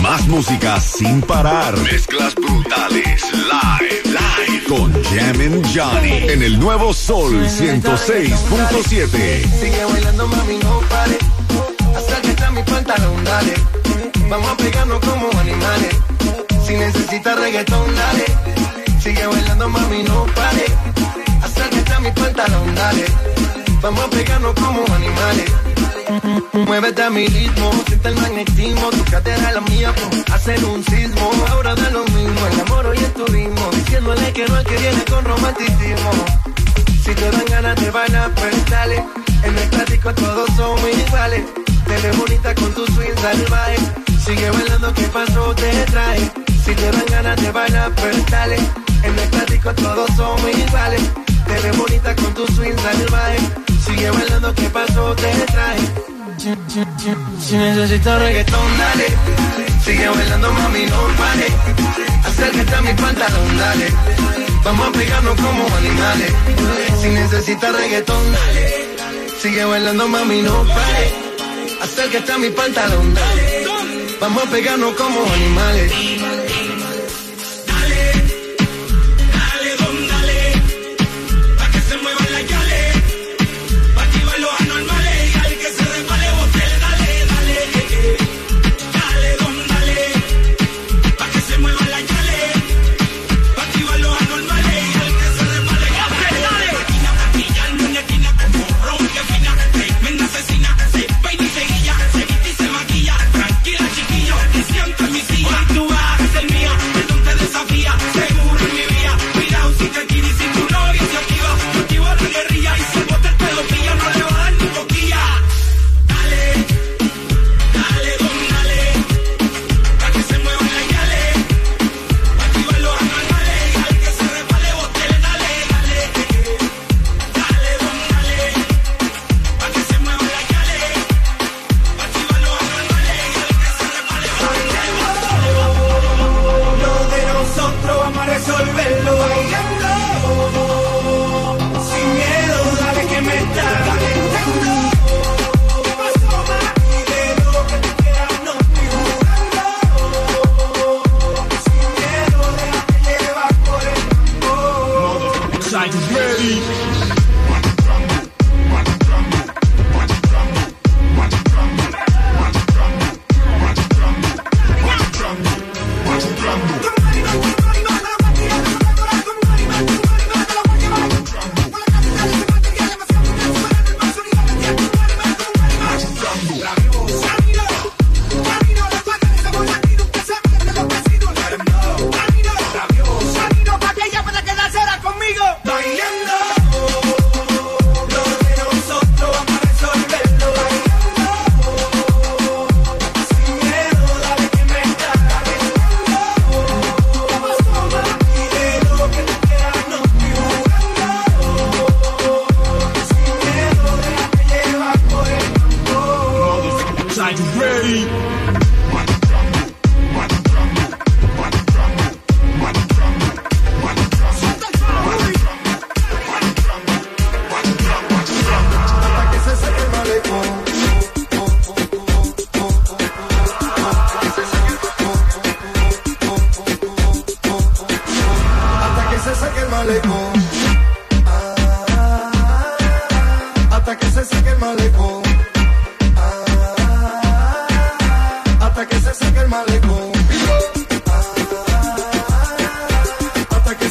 Más música sin parar. Mezclas brutales. Live. Live. Con Jammin' Johnny. En el nuevo Sol 106.7. Sigue bailando, mami, no pare. Acércate a mi pantalón, dale. Vamos a pegarnos como animales. Si necesitas reggaetón, dale. Sigue bailando, mami, no pare. Acércate a mi pantalón, dale. Vamos a pegarnos como animales. Muévete a mi ritmo, siente el magnetismo, tu cadera la mía, pues, hacen un sismo. Ahora da lo mismo, el amor hoy es turismo, diciéndole que no es que viene con romanticismo. Si te dan ganas de bailar, pues dale. En el clásico todos somos iguales. Te ves bonita con tu swing salvaje. Sigue bailando, ¿qué pasó? Te trae. Si te dan ganas de bailar, pues dale. En el clásico todos somos iguales. Te ves bonita con tu swing salvaje. Sigue bailando, ¿qué pasó? Te trae. Si necesitas reggaetón, dale. Sigue bailando, mami, no pare. Acércate a mi pantalón, dale. Vamos a pegarnos como animales. Si necesitas reggaetón, dale. Sigue bailando, mami, no pare. Acércate a mi pantalón, dale. Vamos a pegarnos como animales.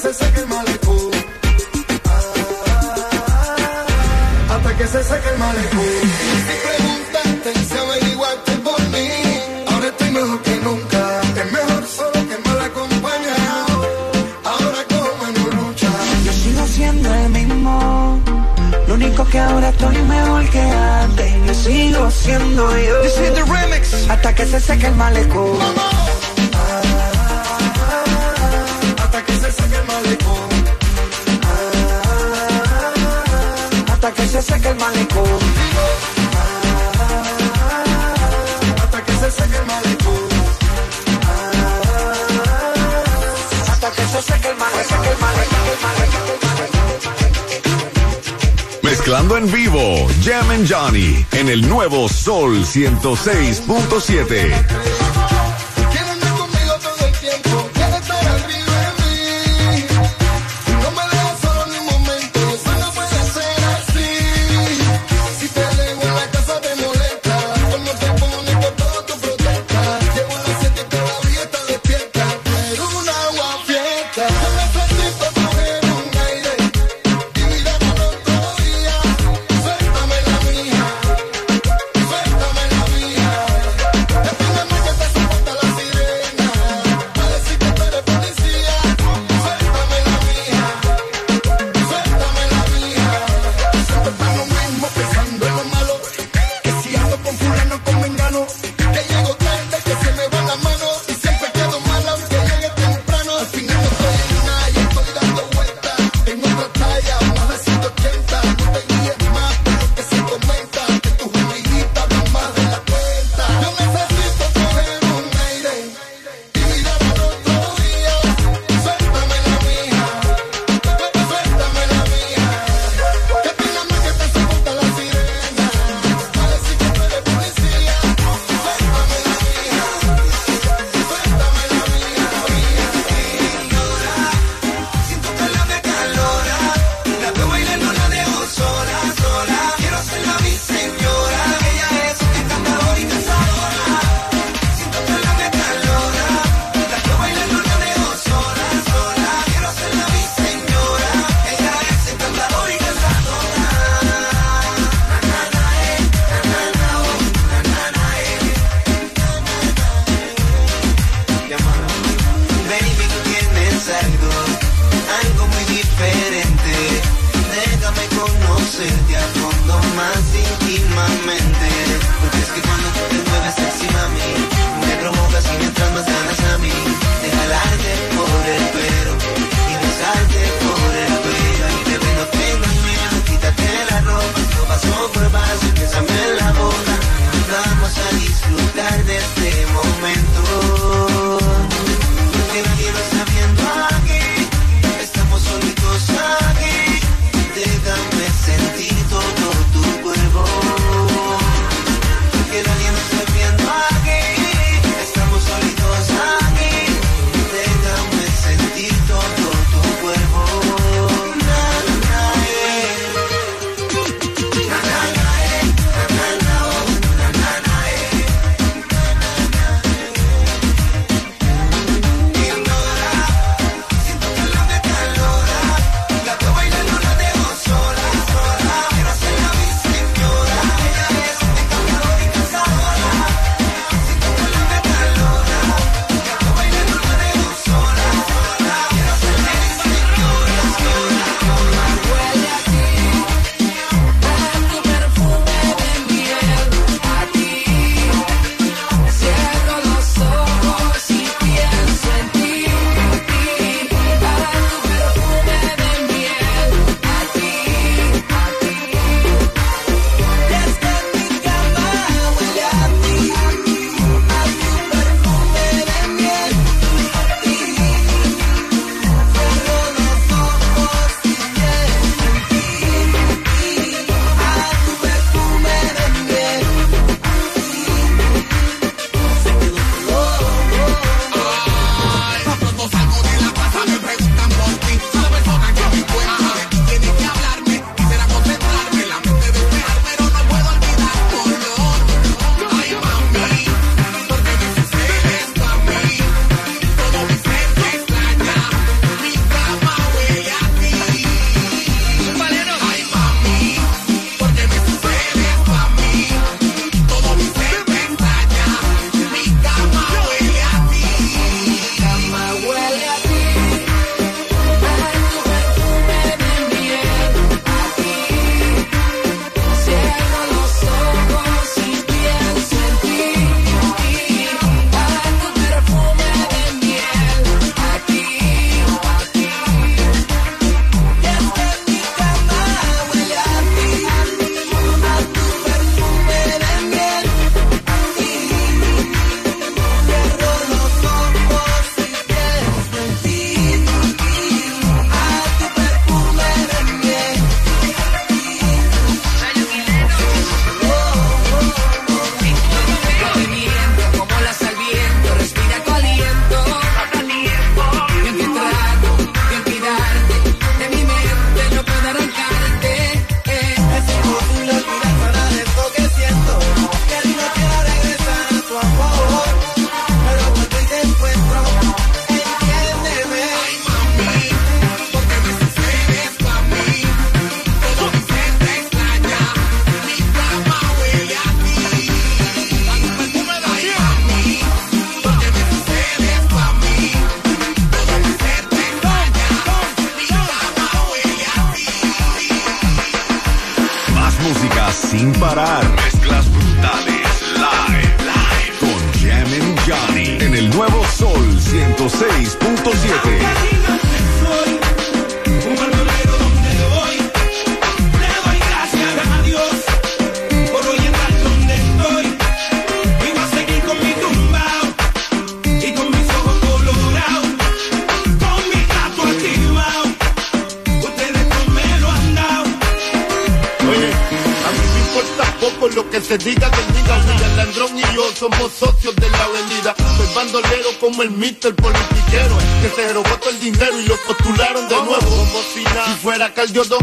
que se seque el malecón. Ah, hasta que se seque el malecón. Si preguntaste, si averiguaste por mí, ahora estoy mejor que nunca. Es mejor solo que mal acompañado. Ahora como en lucha. Yo sigo siendo el mismo. Lo único que ahora estoy mejor que antes. Yo sigo siendo yo. This is the remix. Hasta que se seque el malecón. seque el malecón. Hasta que seque el Mezclando en vivo, Jam and Johnny en el nuevo Sol 106.7.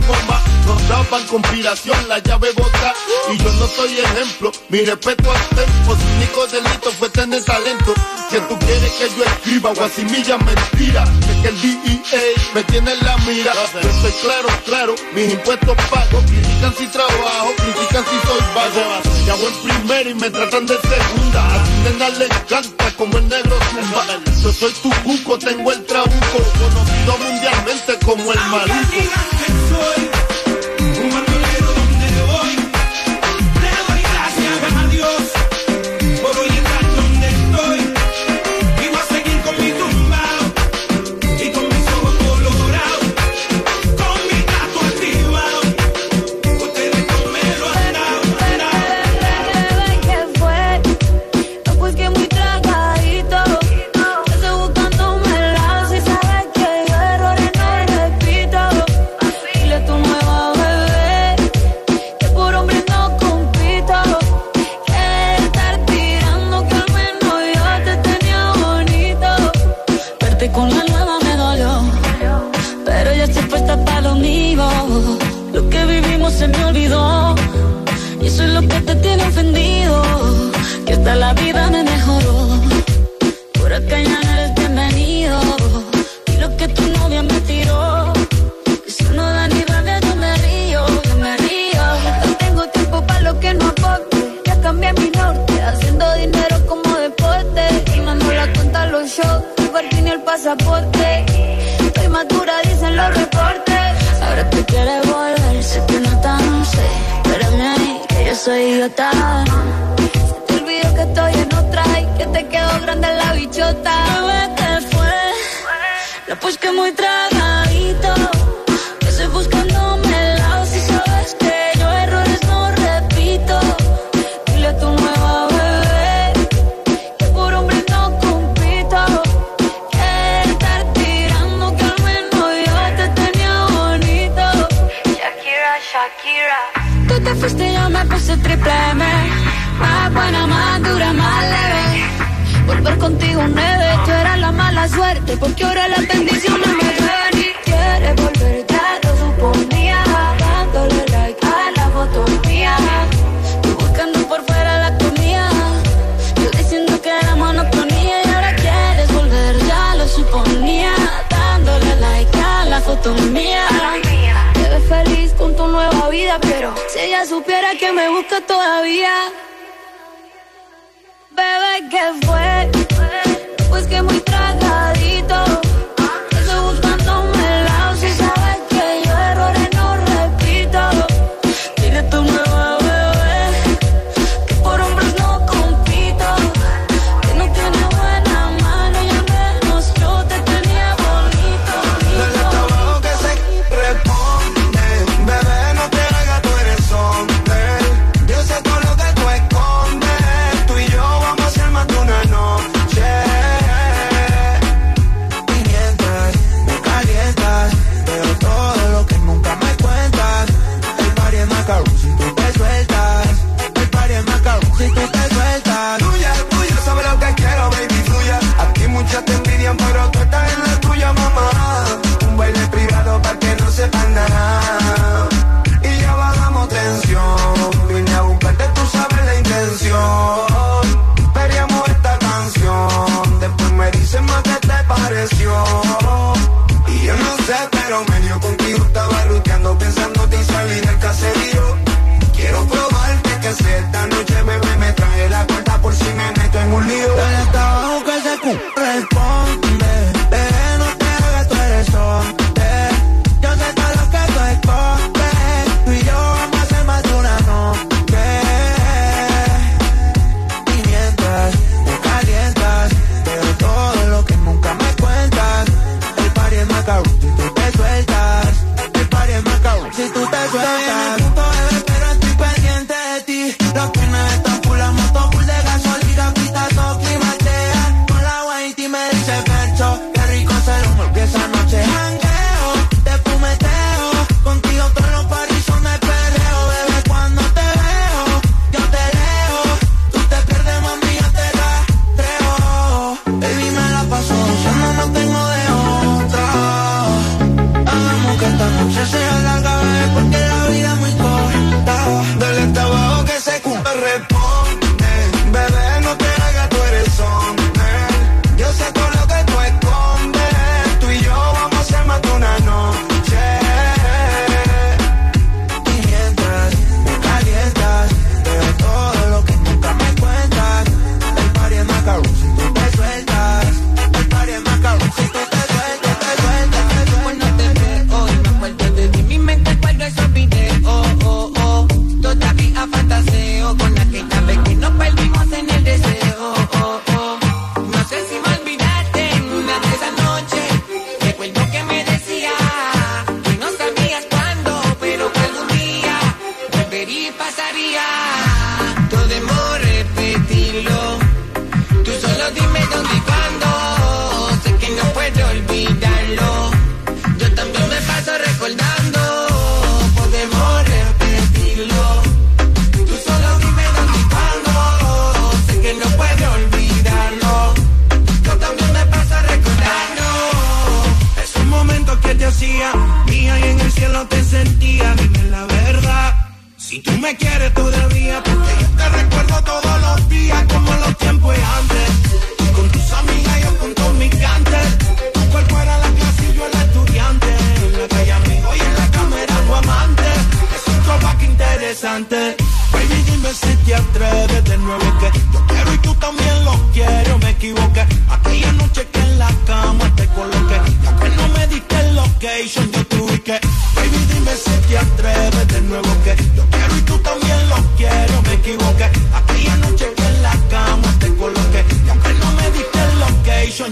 Bomba Nos conspiración, la llave bota. Y yo no soy ejemplo, mi respeto al tempo Su único delito fue tener talento. Si tú quieres que yo escriba guasimilla mentira Es que el DEA me tiene en la mira. Yo soy claro, claro, mis impuestos pago Critican si trabajo, critican si soy vago. Y hago en primera y me tratan de segunda. Nena le encanta como el negro zumba. Yo soy tu cuco, tengo el trabuco. Conocido mundialmente como el maluco. se me olvidó. Y eso es lo que te tiene ofendido. Que hasta la vida me mejoró. Por acá ya no eres bienvenido. Y lo que tu novia me tiró. que Eso no da ni rabia, yo me río, yo me río. No tengo tiempo para lo que no aporte. Ya cambié mi norte, haciendo dinero como deporte. Y mando la cuenta a los shows, el ni el pasaporte. Estoy madura, dicen los reportes. Ahora tú quieres soy idiota. Se te olvidó que estoy en otra y que te quedó grande la bichota. Bebé, te fue. La pues muy traga. porque ahora las bendiciones me dan y volver, ya lo suponía, dándole like a la foto mía, tú buscando por fuera la comida, yo diciendo que era monotonía. Y ahora quieres volver, ya lo suponía, dándole like a la foto mía. Te ves feliz con tu nueva vida, pero si ella supiera que me busca todavía, bebé, que fue? pero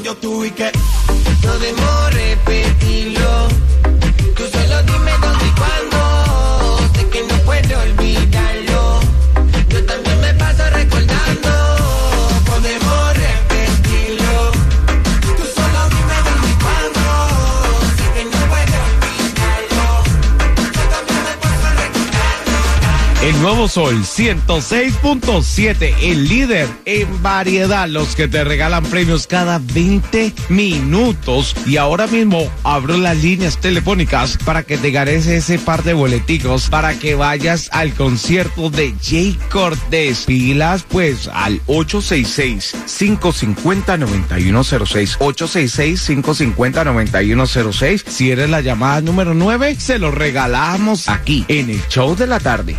yo y que podemos repetirlo. Nuevo Sol 106.7, el líder en variedad, los que te regalan premios cada 20 minutos. Y ahora mismo abro las líneas telefónicas para que te ganes ese par de boleticos para que vayas al concierto de Jay Cortés. Pilas pues al 866-550-9106. 866-550-9106. Si eres la llamada número 9, se lo regalamos aquí en el show de la tarde.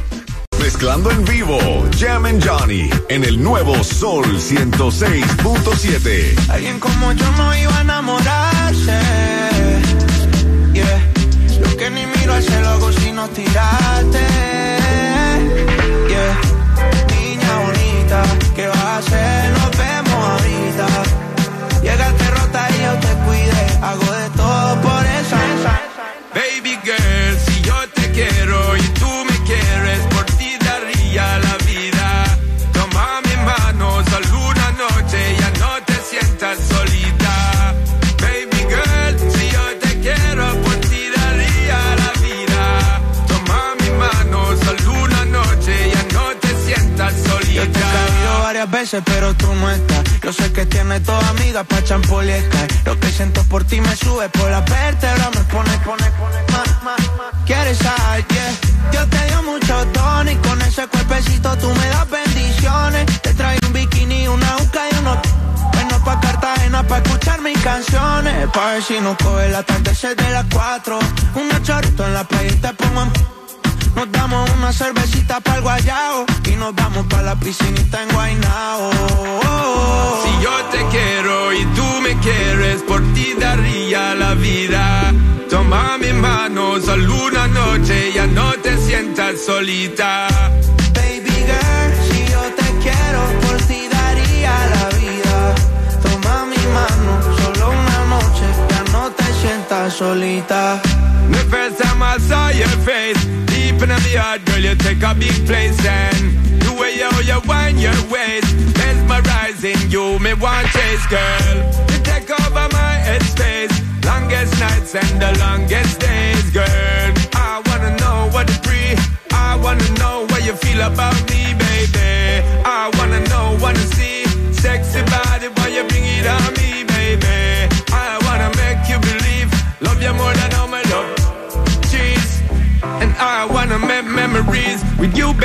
Mezclando en vivo, Jam and Johnny en el nuevo Sol 106.7. Alguien como yo no iba a enamorarse. Yeah. Lo que ni miro al cielo hago sino tirarte. Yeah. Niña bonita, ¿qué vas a hacer? Nos vemos ahorita. Llegaste rota y pero tú no estás. Yo sé que tienes toda amiga pa' champol y Sky. Lo que siento por ti me sube por la vértebra, me pone, pone, pone más, más, más. ¿Quieres sal? Yeah. Yo te dio mucho tono y con ese cuerpecito tú me das bendiciones. Te traigo un bikini, una uca y unos... Bueno, pa' Cartagena pa' escuchar mis canciones. Pa' ver si nos coge el atardecer de las cuatro. Un chorrito en la playa y te pongo en... Nos damos una cervecita para el guayao y nos vamos para la piscinita en Guaynao. Si yo te quiero y tú me quieres, por ti daría la vida. Toma mi mano, solo una noche, ya no te sientas solita. Baby girl, si yo te quiero, por ti daría la vida. Toma mi mano, solo una noche, ya no te sientas solita. Time I saw your face, deep in my heart, girl, you take a big place and the way you, you wind your waist, mesmerizing you, me want chase, girl. You take over my headspace, longest nights and the longest days, girl.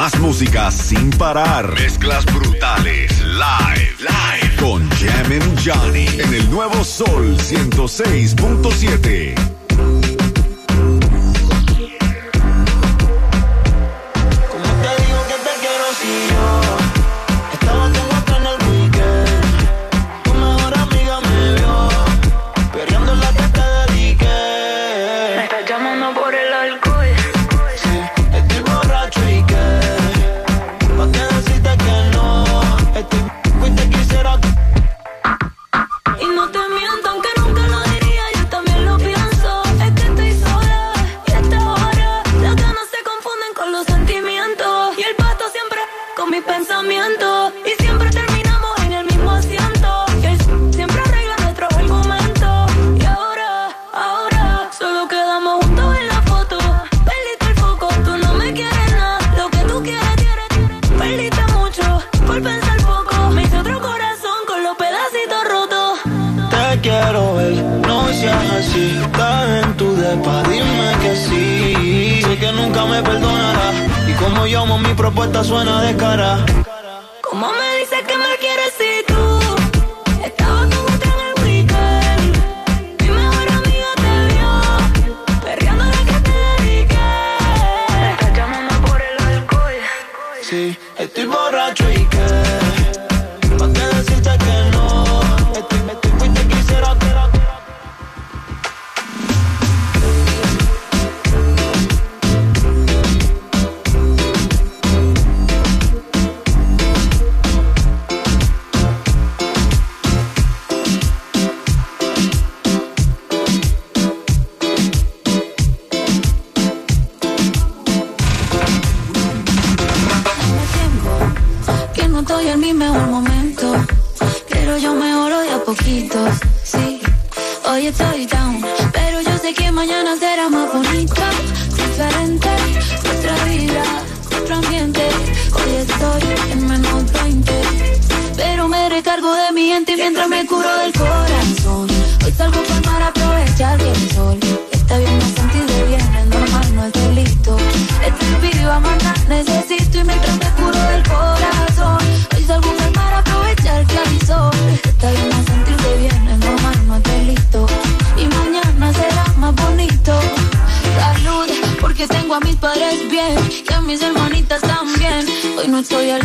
Más música sin parar. Mezclas brutales. Live. Live. Con Jam and Johnny. En el nuevo Sol 106.7.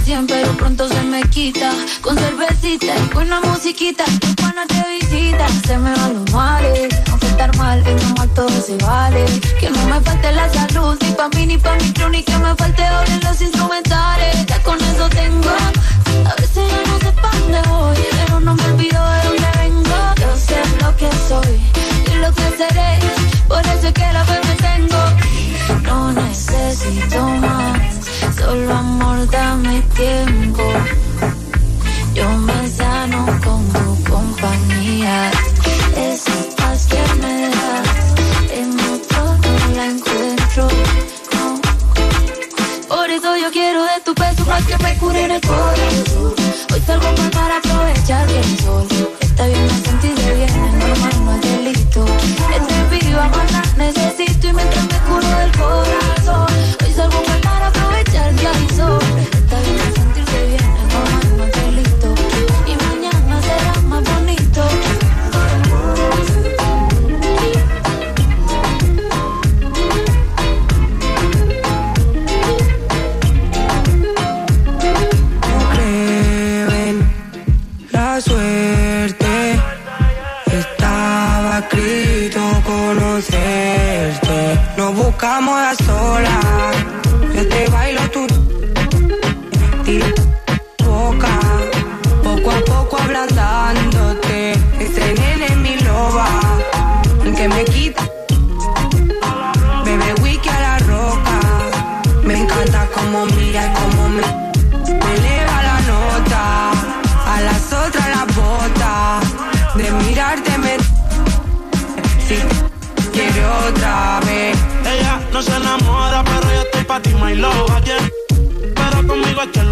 100, pero pronto se me quita. Con cervecita y buena musiquita, tu pana te visita. Se me van los males, aunque estar mal, y no mal todo se vale. Que no me falte la salud, ni pa' mí ni pa' mi crew, ni que me falte oro en los instrumentales. Ya con eso tengo. A veces ya no sé pa' dónde voy, pero no me olvido de dónde vengo. Yo sé lo que soy y lo que seré. Por eso es que la fe me tengo. No necesito más, solo amor, dame tiempo. Yo me sano con tu compañía. Esa paz que me das, en otro no la encuentro. No. Por eso yo quiero de tu peso para que me cure el corazón. Hoy salgo mal para aprovechar el sol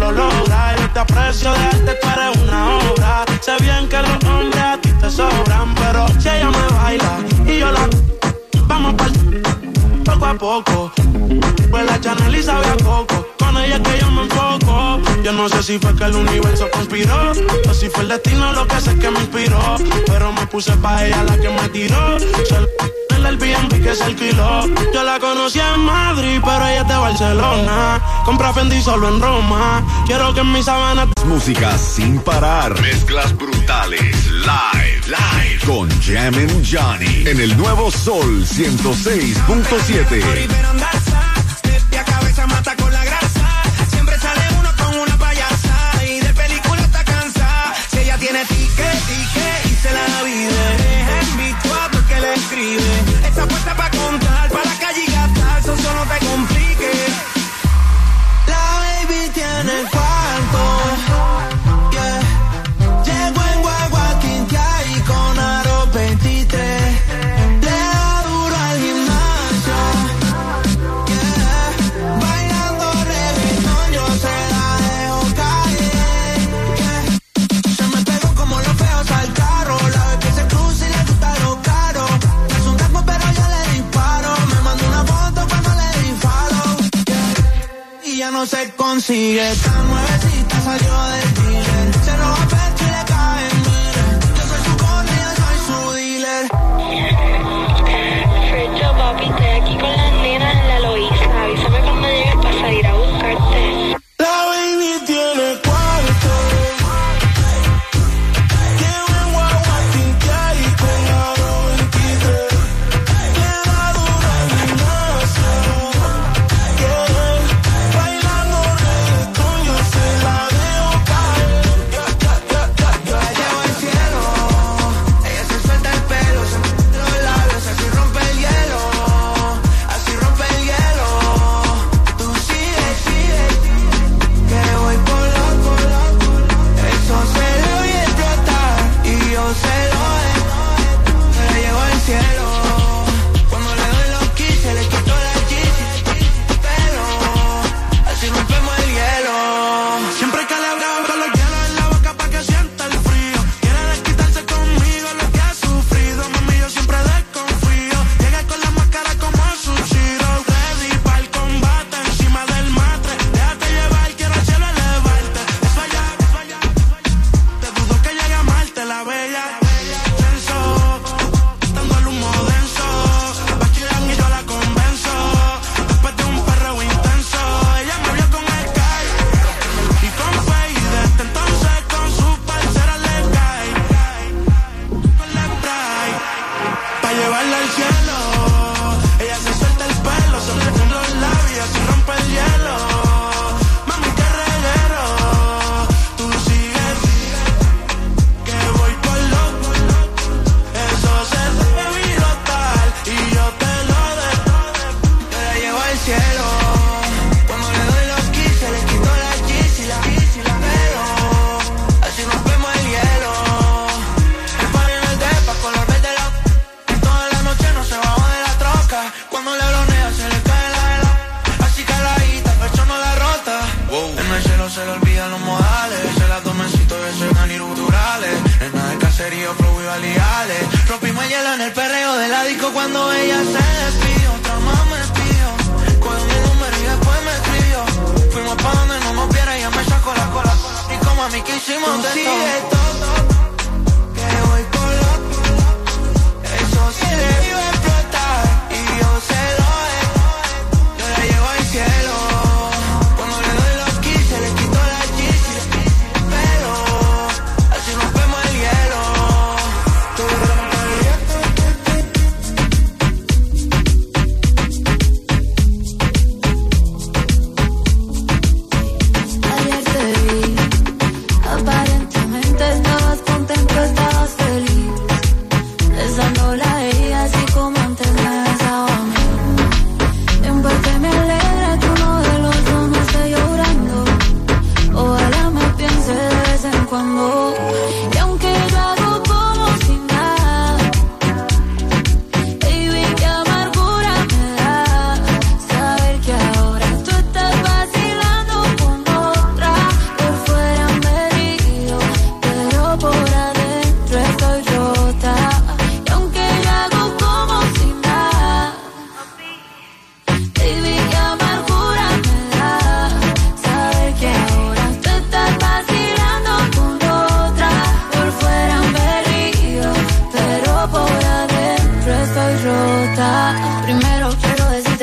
lo logra. Yo te aprecio de arte, tú eres una obra. Sé bien que los hombres a ti te sobran, pero si ella me baila y yo la. Vamos pa' poco a poco. Pues la Chanel y sabe a coco. Con ella que yo me enfoco. Yo no sé si fue que el universo conspiró. O si fue el destino lo que sé que me inspiró. Pero me puse pa' ella la que me tiró. L- en el Airbnb que se alquiló. Yo la conocí en Madrid, pero ella es de Barcelona. Compra Fendi solo en Roma. Quiero que en mi sabana Música sin parar. Mezclas brutales. Live. Live. Con Jammin' Johnny. En el nuevo Sol 106.7. consigue. Esta muevecita salió de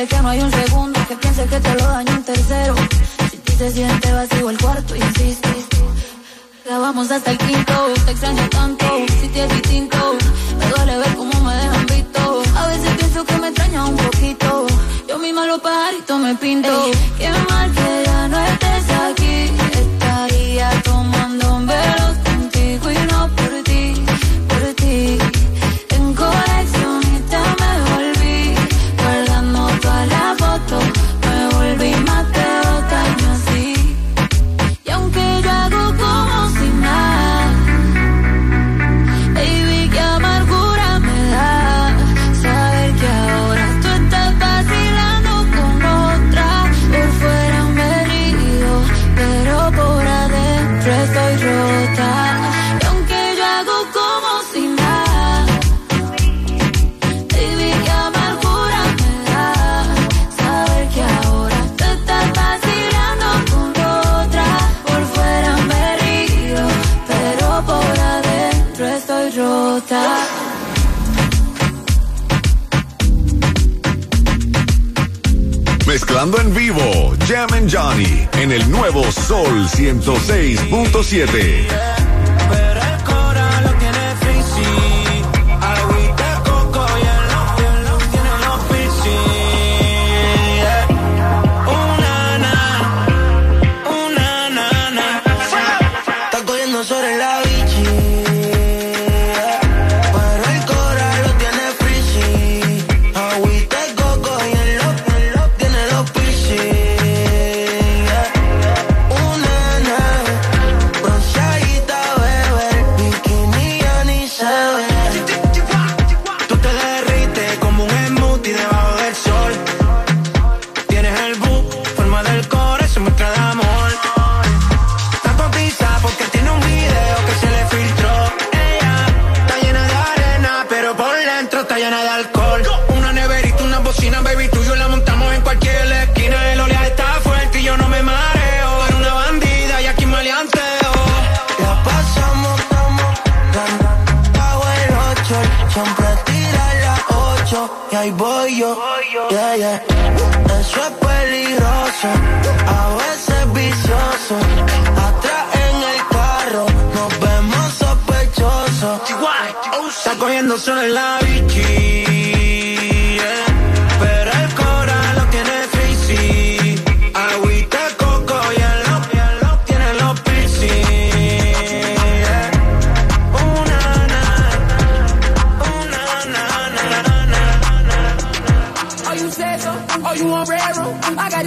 que no hay un segundo que piense que te lo daño un tercero. Si tú te sientes vacío el cuarto, insistes. vamos hasta el quinto, te extraño tanto, si te es distinto. Me duele ver cómo me dejan visto. A veces pienso que me extraña un poquito. Yo mi malo pajarito me pinto. Ey, qué mal que ya no estés aquí. Mezclando en vivo, Jam Johnny en el nuevo Sol 106.7. ahí voy yo. Yeah, yeah. Eso es peligroso, a veces vicioso. Atrás en el carro nos vemos sospechosos. Está cogiendo solo en la bichi.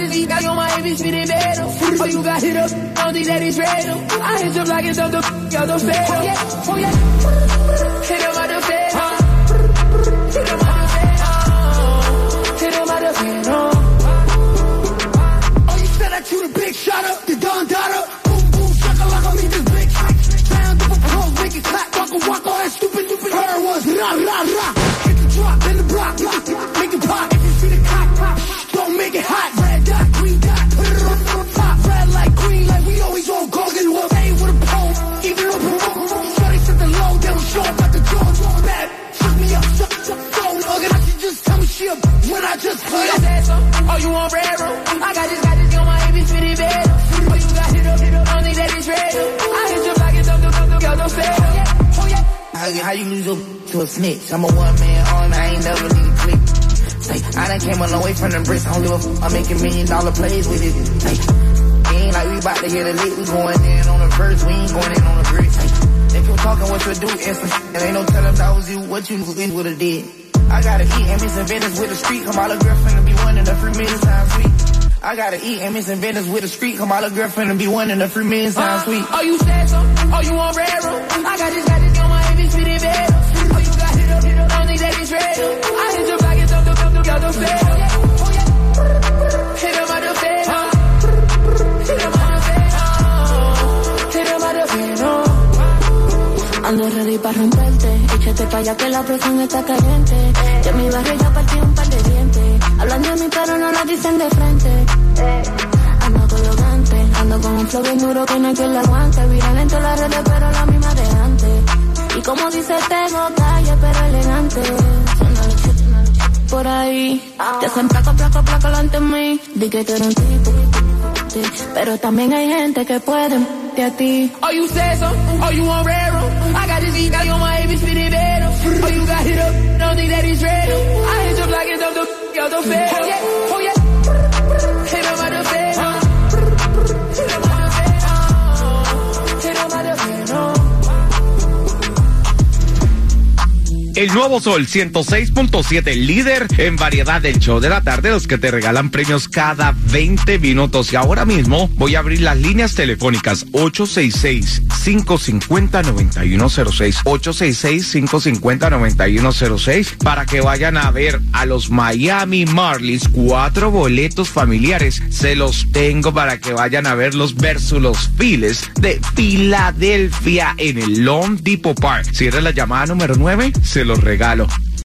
I heat, got you on my bitch feeling better. Oh, you got hit up, don't think that it's real. I hit you like it's up the y'all the fail. Oh, yeah, oh, yeah. Hit him out you- lose your to a snitch? I'm a one man army, I ain't never need a click. Say, I done came a long way from the bricks. Give a f- I'm making million dollar plays with it. It ain't like we about to get a lick. We going in on the first, we ain't going in on the bricks. If you talking what you do, and some ain't no telling that was you, what you would've did. I gotta eat and miss Venice with the street. Come all the girlfriend and be one in a free million times sweet. I gotta eat and miss Venice with the street. Come all the girlfriend and be one in a free million times uh, sweet. Oh, you said so? Oh, you want raro? I got this, got this Para romperte. Échate pa' allá que la presión está caliente. De mi barrio ya partí un par de dientes. Hablan de mí, pero no lo dicen de frente. Ando colgante. Ando con un flow bien duro que no hay quien lo aguante. Viral en todas las redes, pero la misma de antes. Y como dice, tengo calle, pero elegante. Por ahí, te hacen placa, placa, placa delante de mí. Di que tú un tipo, pero también hay gente que puede a ti. Oh, you said so? Oh, you want raro? I got this you on my bitch fitting bed. Oh, you got hit up, don't think that it's real. I hit you like it's up, the y'all the. Oh, yeah, oh, yeah. El nuevo Sol 106.7, líder en variedad del show de la tarde, los que te regalan premios cada 20 minutos. Y ahora mismo voy a abrir las líneas telefónicas 866-550-9106, 866-550-9106, para que vayan a ver a los Miami Marlins, cuatro boletos familiares. Se los tengo para que vayan a verlos versus los Phillies de Filadelfia en el Long Depot Park. Si eres la llamada número 9, se los regalo.